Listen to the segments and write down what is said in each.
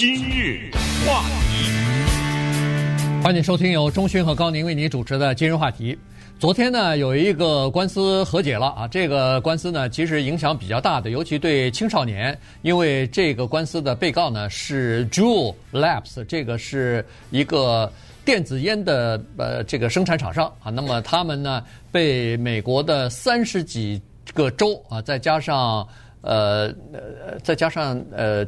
今日话题，欢迎收听由钟勋和高宁为您主持的今日话题。昨天呢，有一个官司和解了啊，这个官司呢，其实影响比较大的，尤其对青少年，因为这个官司的被告呢是 Juul Labs，这个是一个电子烟的呃这个生产厂商啊，那么他们呢被美国的三十几个州啊，再加上。呃呃，再加上呃，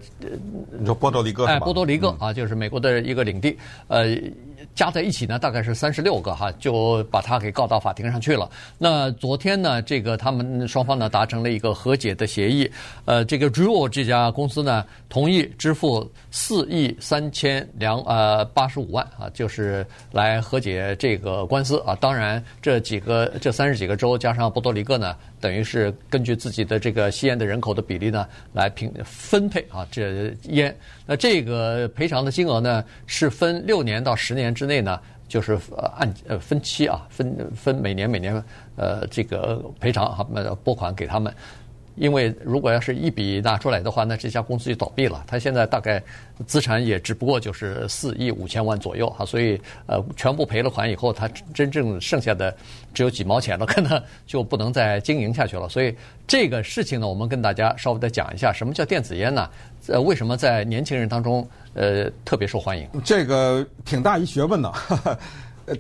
你说波多黎各？哎，波多黎各啊，嗯、就是美国的一个领地，呃。加在一起呢，大概是三十六个哈，就把他给告到法庭上去了。那昨天呢，这个他们双方呢达成了一个和解的协议。呃，这个 Juul 这家公司呢同意支付四亿三千两呃八十五万啊，就是来和解这个官司啊。当然，这几个这三十几个州加上波多黎各呢，等于是根据自己的这个吸烟的人口的比例呢来平分配啊这烟。那这个赔偿的金额呢是分六年到十年。之内呢，就是按呃分期啊，分分每年每年呃这个赔偿哈，拨款给他们。因为如果要是一笔拿出来的话，那这家公司就倒闭了。他现在大概资产也只不过就是四亿五千万左右哈，所以呃全部赔了款以后，他真正剩下的只有几毛钱了，可能就不能再经营下去了。所以这个事情呢，我们跟大家稍微的讲一下，什么叫电子烟呢？呃，为什么在年轻人当中呃特别受欢迎？这个挺大一学问的。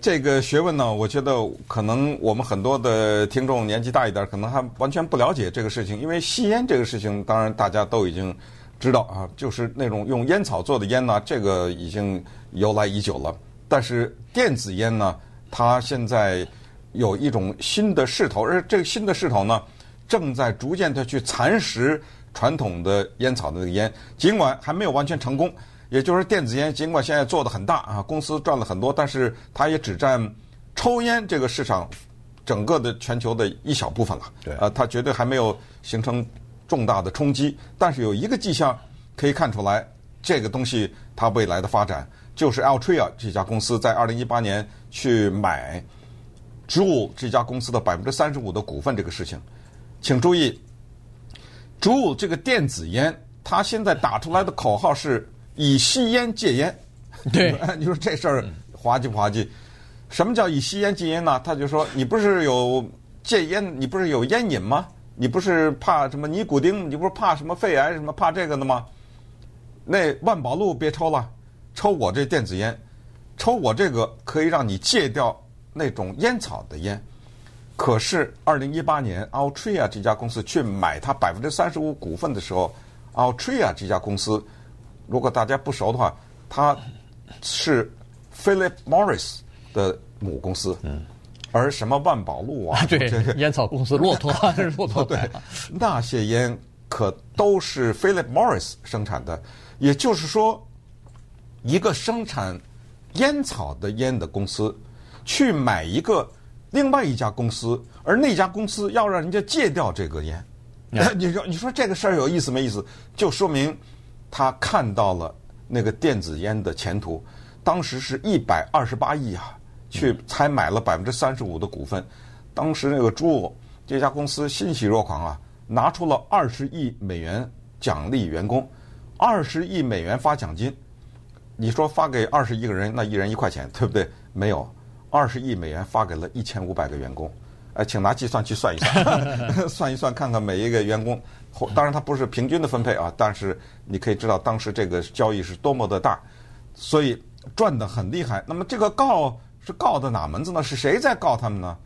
这个学问呢，我觉得可能我们很多的听众年纪大一点，可能还完全不了解这个事情。因为吸烟这个事情，当然大家都已经知道啊，就是那种用烟草做的烟呢，这个已经由来已久了。但是电子烟呢，它现在有一种新的势头，而这个新的势头呢，正在逐渐的去蚕食传统的烟草的那个烟，尽管还没有完全成功。也就是电子烟，尽管现在做的很大啊，公司赚了很多，但是它也只占抽烟这个市场整个的全球的一小部分了。对，呃，它绝对还没有形成重大的冲击。但是有一个迹象可以看出来，这个东西它未来的发展，就是 Altria 这家公司在二零一八年去买 Juul 这家公司的百分之三十五的股份这个事情。请注意，Juul 这个电子烟，它现在打出来的口号是。以吸烟戒烟，对，你说这事儿滑稽不滑稽？什么叫以吸烟戒烟呢？他就说，你不是有戒烟，你不是有烟瘾吗？你不是怕什么尼古丁？你不是怕什么肺癌什么怕这个的吗？那万宝路别抽了，抽我这电子烟，抽我这个可以让你戒掉那种烟草的烟。可是二零一八年，Altria 这家公司去买它百分之三十五股份的时候，Altria 这家公司。如果大家不熟的话，它是 Philip Morris 的母公司，嗯，而什么万宝路啊，对，烟草公司，骆驼还是 骆驼？对，那些烟可都是 Philip Morris 生产的。也就是说，一个生产烟草的烟的公司去买一个另外一家公司，而那家公司要让人家戒掉这个烟，嗯、你说你说这个事儿有意思没意思？就说明。他看到了那个电子烟的前途，当时是一百二十八亿啊，去才买了百分之三十五的股份。当时那个朱这家公司欣喜若狂啊，拿出了二十亿美元奖励员工，二十亿美元发奖金。你说发给二十一个人，那一人一块钱，对不对？没有，二十亿美元发给了一千五百个员工。哎，请拿计算器算一算，算一算看看每一个员工。当然，它不是平均的分配啊，但是你可以知道当时这个交易是多么的大，所以赚得很厉害。那么这个告是告的哪门子呢？是谁在告他们呢？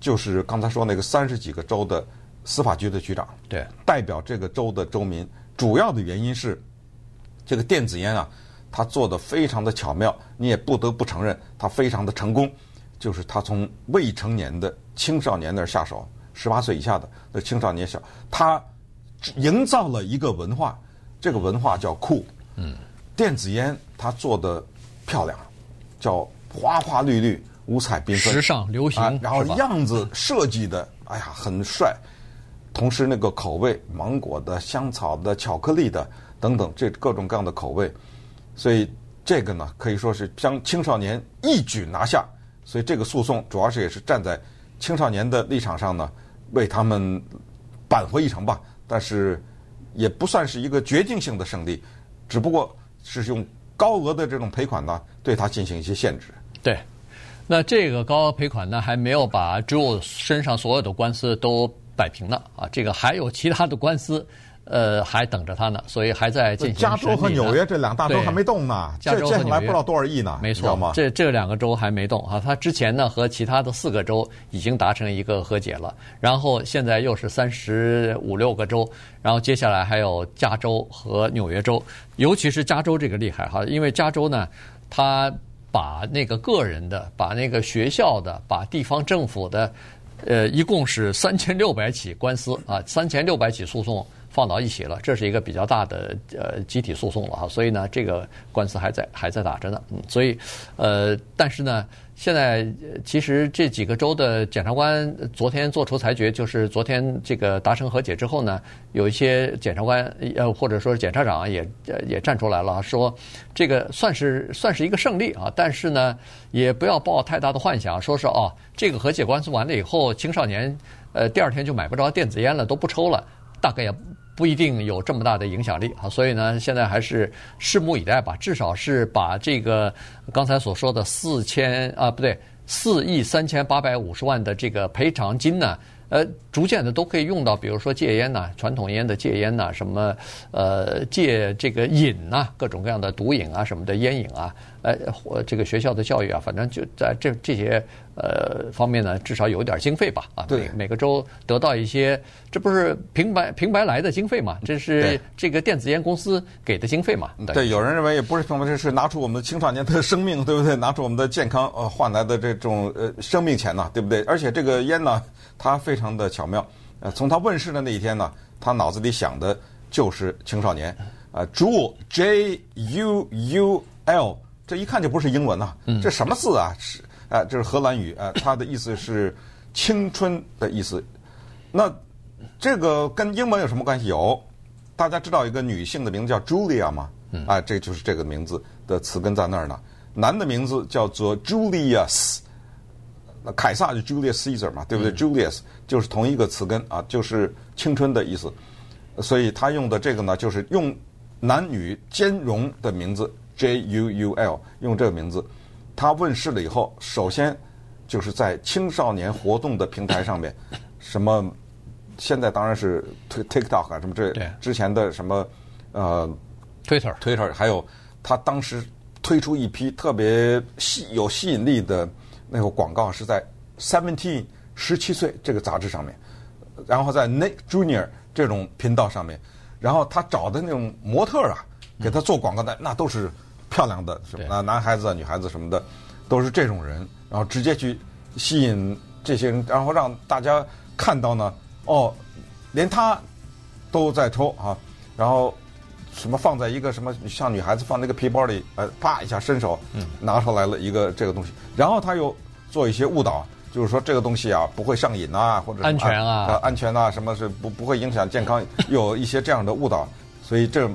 就是刚才说那个三十几个州的司法局的局长，对，代表这个州的州民。主要的原因是这个电子烟啊，它做得非常的巧妙，你也不得不承认它非常的成功。就是他从未成年的青少年那儿下手，十八岁以下的那青少年小，他营造了一个文化，这个文化叫酷。嗯，电子烟它做的漂亮，叫花花绿绿、五彩缤纷、时尚流行，啊、然后样子设计的，哎呀，很帅。同时那个口味，芒果的、香草的、巧克力的等等，这各种各样的口味，所以这个呢，可以说是将青少年一举拿下。所以这个诉讼主要是也是站在青少年的立场上呢，为他们扳回一城吧。但是也不算是一个决定性的胜利，只不过是用高额的这种赔款呢，对他进行一些限制。对，那这个高额赔款呢，还没有把只有身上所有的官司都摆平呢啊，这个还有其他的官司。呃，还等着他呢，所以还在进行。加州和纽约这两大州还没动呢，加州和纽约这这还不知道多少亿呢，没错，这这两个州还没动啊。他之前呢和其他的四个州已经达成一个和解了，然后现在又是三十五六个州，然后接下来还有加州和纽约州，尤其是加州这个厉害哈，因为加州呢，他把那个个人的、把那个学校的、把地方政府的，呃，一共是三千六百起官司啊，三千六百起诉讼。放到一起了，这是一个比较大的呃集体诉讼了哈，所以呢，这个官司还在还在打着呢，嗯，所以呃，但是呢，现在其实这几个州的检察官昨天做出裁决，就是昨天这个达成和解之后呢，有一些检察官呃或者说是检察长也也站出来了，说这个算是算是一个胜利啊，但是呢，也不要抱太大的幻想，说是哦，这个和解官司完了以后，青少年呃第二天就买不着电子烟了，都不抽了，大概也。不一定有这么大的影响力啊，所以呢，现在还是拭目以待吧。至少是把这个刚才所说的四千啊，不对，四亿三千八百五十万的这个赔偿金呢。呃，逐渐的都可以用到，比如说戒烟呐、传统烟的戒烟呐、什么呃戒这个瘾呐、啊，各种各样的毒瘾啊，什么的烟瘾啊，呃，这个学校的教育啊，反正就在这这些呃方面呢，至少有点经费吧啊。对，每个州得到一些，这不是平白平白来的经费嘛？这是这个电子烟公司给的经费嘛？对，对有人认为也不是平白，这是拿出我们的青少年的生命，对不对？拿出我们的健康呃换来的这种呃生命钱呐，对不对？而且这个烟呢。它非常的巧妙，呃，从它问世的那一天呢，他脑子里想的就是青少年，啊，Juul J U U L，这一看就不是英文呐、啊，这什么字啊？是啊，这是荷兰语啊，它的意思是青春的意思。那这个跟英文有什么关系？有，大家知道一个女性的名字叫 Julia 吗？啊，这就是这个名字的词根在那儿呢。男的名字叫做 Julius。那凯撒就 Julius Caesar 嘛，对不对、嗯、？Julius 就是同一个词根啊，就是青春的意思，所以他用的这个呢，就是用男女兼容的名字 J U U L，用这个名字。他问世了以后，首先就是在青少年活动的平台上面，什么现在当然是 TikTok 啊，什么这之前的什么呃 Twitter Twitter，还有他当时推出一批特别吸有吸引力的。那个广告是在 Seventeen 十七岁这个杂志上面，然后在 Nick Junior 这种频道上面，然后他找的那种模特啊，给他做广告的那都是漂亮的，什么男孩子啊、女孩子什么的，都是这种人，然后直接去吸引这些人，然后让大家看到呢，哦，连他都在抽啊，然后什么放在一个什么像女孩子放那个皮包里，呃，啪一下伸手拿出来了一个这个东西，然后他又。做一些误导，就是说这个东西啊不会上瘾啊，或者安全啊，啊安全啊，什么是不不会影响健康，有一些这样的误导，所以这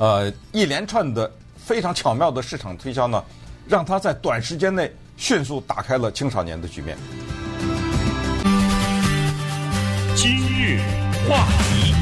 呃一连串的非常巧妙的市场推销呢，让他在短时间内迅速打开了青少年的局面。今日话题。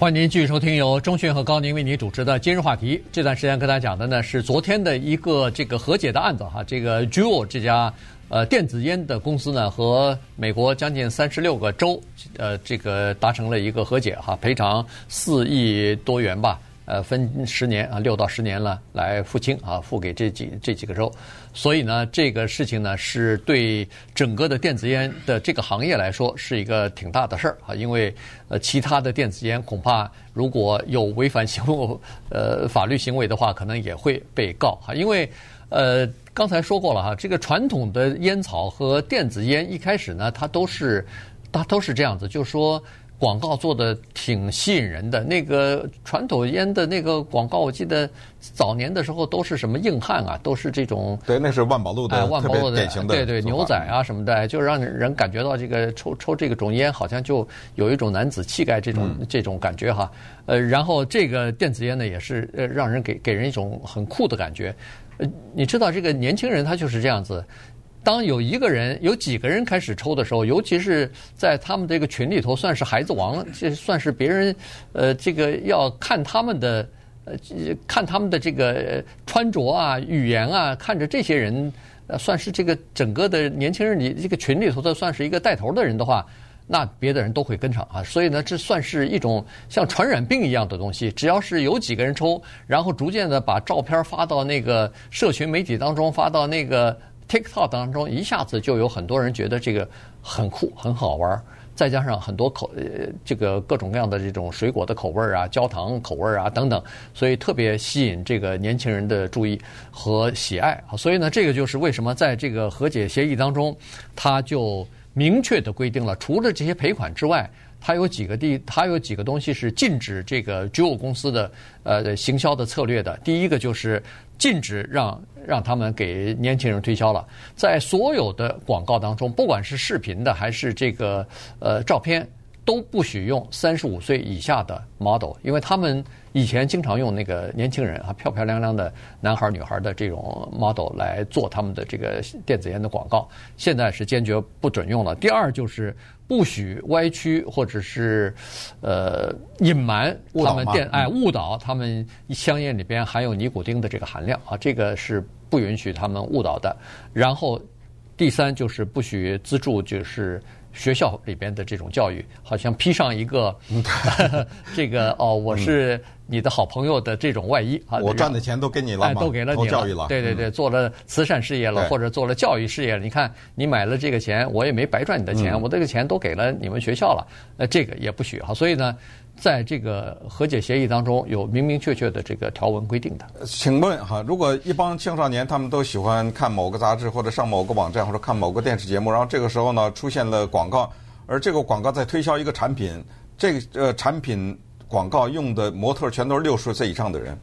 欢迎您继续收听由钟迅和高宁为您主持的今日话题。这段时间跟大家讲的呢是昨天的一个这个和解的案子哈，这个 Juul 这家呃电子烟的公司呢和美国将近三十六个州呃这个达成了一个和解哈，赔偿四亿多元吧。呃，分十年啊，六到十年了，来付清啊，付给这几这几个州。所以呢，这个事情呢，是对整个的电子烟的这个行业来说，是一个挺大的事儿啊。因为呃，其他的电子烟恐怕如果有违反行为呃法律行为的话，可能也会被告哈。因为呃，刚才说过了哈，这个传统的烟草和电子烟一开始呢，它都是它都是这样子，就是说。广告做的挺吸引人的，那个传统烟的那个广告，我记得早年的时候都是什么硬汉啊，都是这种。对，那是万宝路的，哎，万宝路的典型的。对对，牛仔啊什么的，就让人感觉到这个抽抽这个种烟，好像就有一种男子气概这种、嗯、这种感觉哈。呃，然后这个电子烟呢，也是呃让人给给人一种很酷的感觉。你知道这个年轻人他就是这样子。当有一个人、有几个人开始抽的时候，尤其是在他们这个群里头，算是孩子王，这算是别人呃，这个要看他们的呃，看他们的这个穿着啊、语言啊，看着这些人，呃，算是这个整个的年轻人里这个群里头的算是一个带头的人的话，那别的人都会跟上啊。所以呢，这算是一种像传染病一样的东西，只要是有几个人抽，然后逐渐的把照片发到那个社群媒体当中，发到那个。TikTok 当中一下子就有很多人觉得这个很酷很好玩，再加上很多口呃这个各种各样的这种水果的口味啊、焦糖口味啊等等，所以特别吸引这个年轻人的注意和喜爱啊。所以呢，这个就是为什么在这个和解协议当中，他就明确的规定了，除了这些赔款之外，它有几个地，它有几个东西是禁止这个酒务公司的呃行销的策略的。第一个就是。禁止让让他们给年轻人推销了，在所有的广告当中，不管是视频的还是这个呃照片，都不许用三十五岁以下的 model，因为他们以前经常用那个年轻人啊，漂漂亮亮的男孩女孩的这种 model 来做他们的这个电子烟的广告，现在是坚决不准用了。第二就是。不许歪曲或者是呃隐瞒他们电哎误导他们香烟里边含有尼古丁的这个含量啊，这个是不允许他们误导的。然后第三就是不许资助就是。学校里边的这种教育，好像披上一个 这个哦，我是你的好朋友的这种外衣啊。我赚的钱都给你了，都给了你了。对对对，做了慈善事业了，或者做了教育事业了。你看，你买了这个钱，我也没白赚你的钱，我这个钱都给了你们学校了。呃，这个也不许哈。所以呢。在这个和解协议当中有明明确确的这个条文规定的。请问哈，如果一帮青少年他们都喜欢看某个杂志或者上某个网站或者看某个电视节目，然后这个时候呢出现了广告，而这个广告在推销一个产品，这个呃产品广告用的模特全都是六十岁以上的人，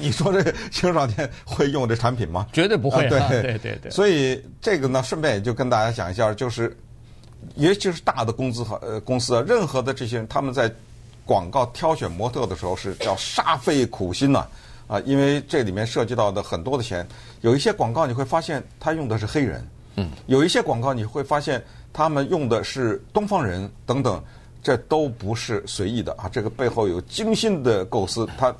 你说这青少年会用这产品吗？绝对不会。对对对对。所以这个呢，顺便也就跟大家讲一下，就是。尤其是大的公司和呃公司啊，任何的这些人，他们在广告挑选模特的时候是叫煞费苦心呐，啊，因为这里面涉及到的很多的钱。有一些广告你会发现他用的是黑人，嗯，有一些广告你会发现他们用的是东方人等等，这都不是随意的啊，这个背后有精心的构思，他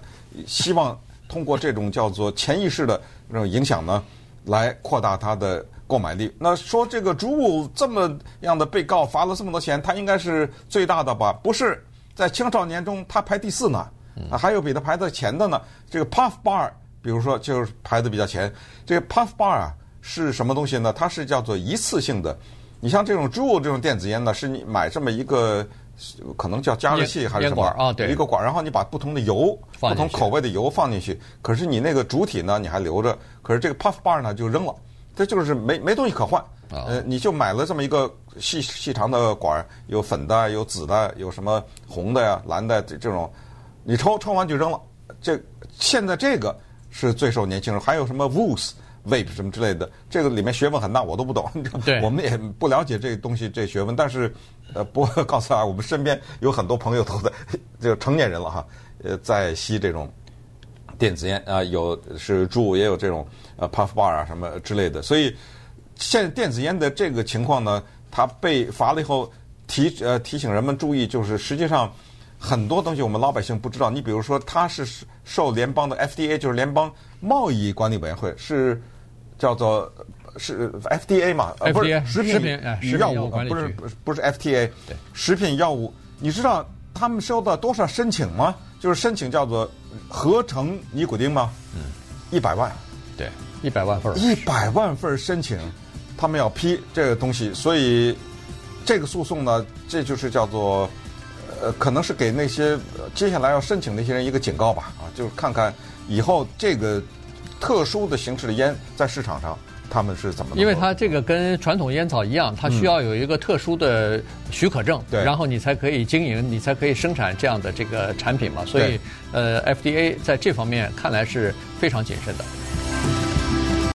希望通过这种叫做潜意识的这种影响呢，来扩大他的。购买力，那说这个 Juul 这么样的被告罚了这么多钱，他应该是最大的吧？不是，在青少年中他排第四呢，啊，还有比他排在前的呢。这个 Puff Bar，比如说就是排的比较前。这个 Puff Bar 啊是什么东西呢？它是叫做一次性的。你像这种 Juul 这种电子烟呢，是你买这么一个可能叫加热器还是什么啊？对，一个管，然后你把不同的油、不同口味的油放进去，可是你那个主体呢你还留着，可是这个 Puff Bar 呢就扔了。这就是没没东西可换，呃，你就买了这么一个细细长的管儿，有粉的，有紫的，有什么红的呀、蓝的这这种，你抽抽完就扔了。这现在这个是最受年轻人，还有什么 Vuse Vape 什么之类的，这个里面学问很大，我都不懂。对，我们也不了解这东西这学问，但是呃，不过告诉大家，我们身边有很多朋友都在，就成年人了哈，呃，在吸这种。电子烟啊，有是 Juul，也有这种呃 Puff Bar 啊什么之类的，所以现在电子烟的这个情况呢，它被罚了以后提呃提醒人们注意，就是实际上很多东西我们老百姓不知道。你比如说，它是受联邦的 FDA，就是联邦贸易管理委员会，是叫做是 FDA 嘛？呃，不是食品与药物，不是不是 FTA，对，食品药物。你知道他们收到多少申请吗？就是申请叫做。合成尼古丁吗？嗯，一百万，对，一百万份。一百万份申请，他们要批这个东西，所以这个诉讼呢，这就是叫做呃，可能是给那些接下来要申请那些人一个警告吧，啊，就是看看以后这个特殊的形式的烟在市场上。他们是怎么？因为它这个跟传统烟草一样，它需要有一个特殊的许可证，对，然后你才可以经营，你才可以生产这样的这个产品嘛。所以，呃，FDA 在这方面看来是非常谨慎的。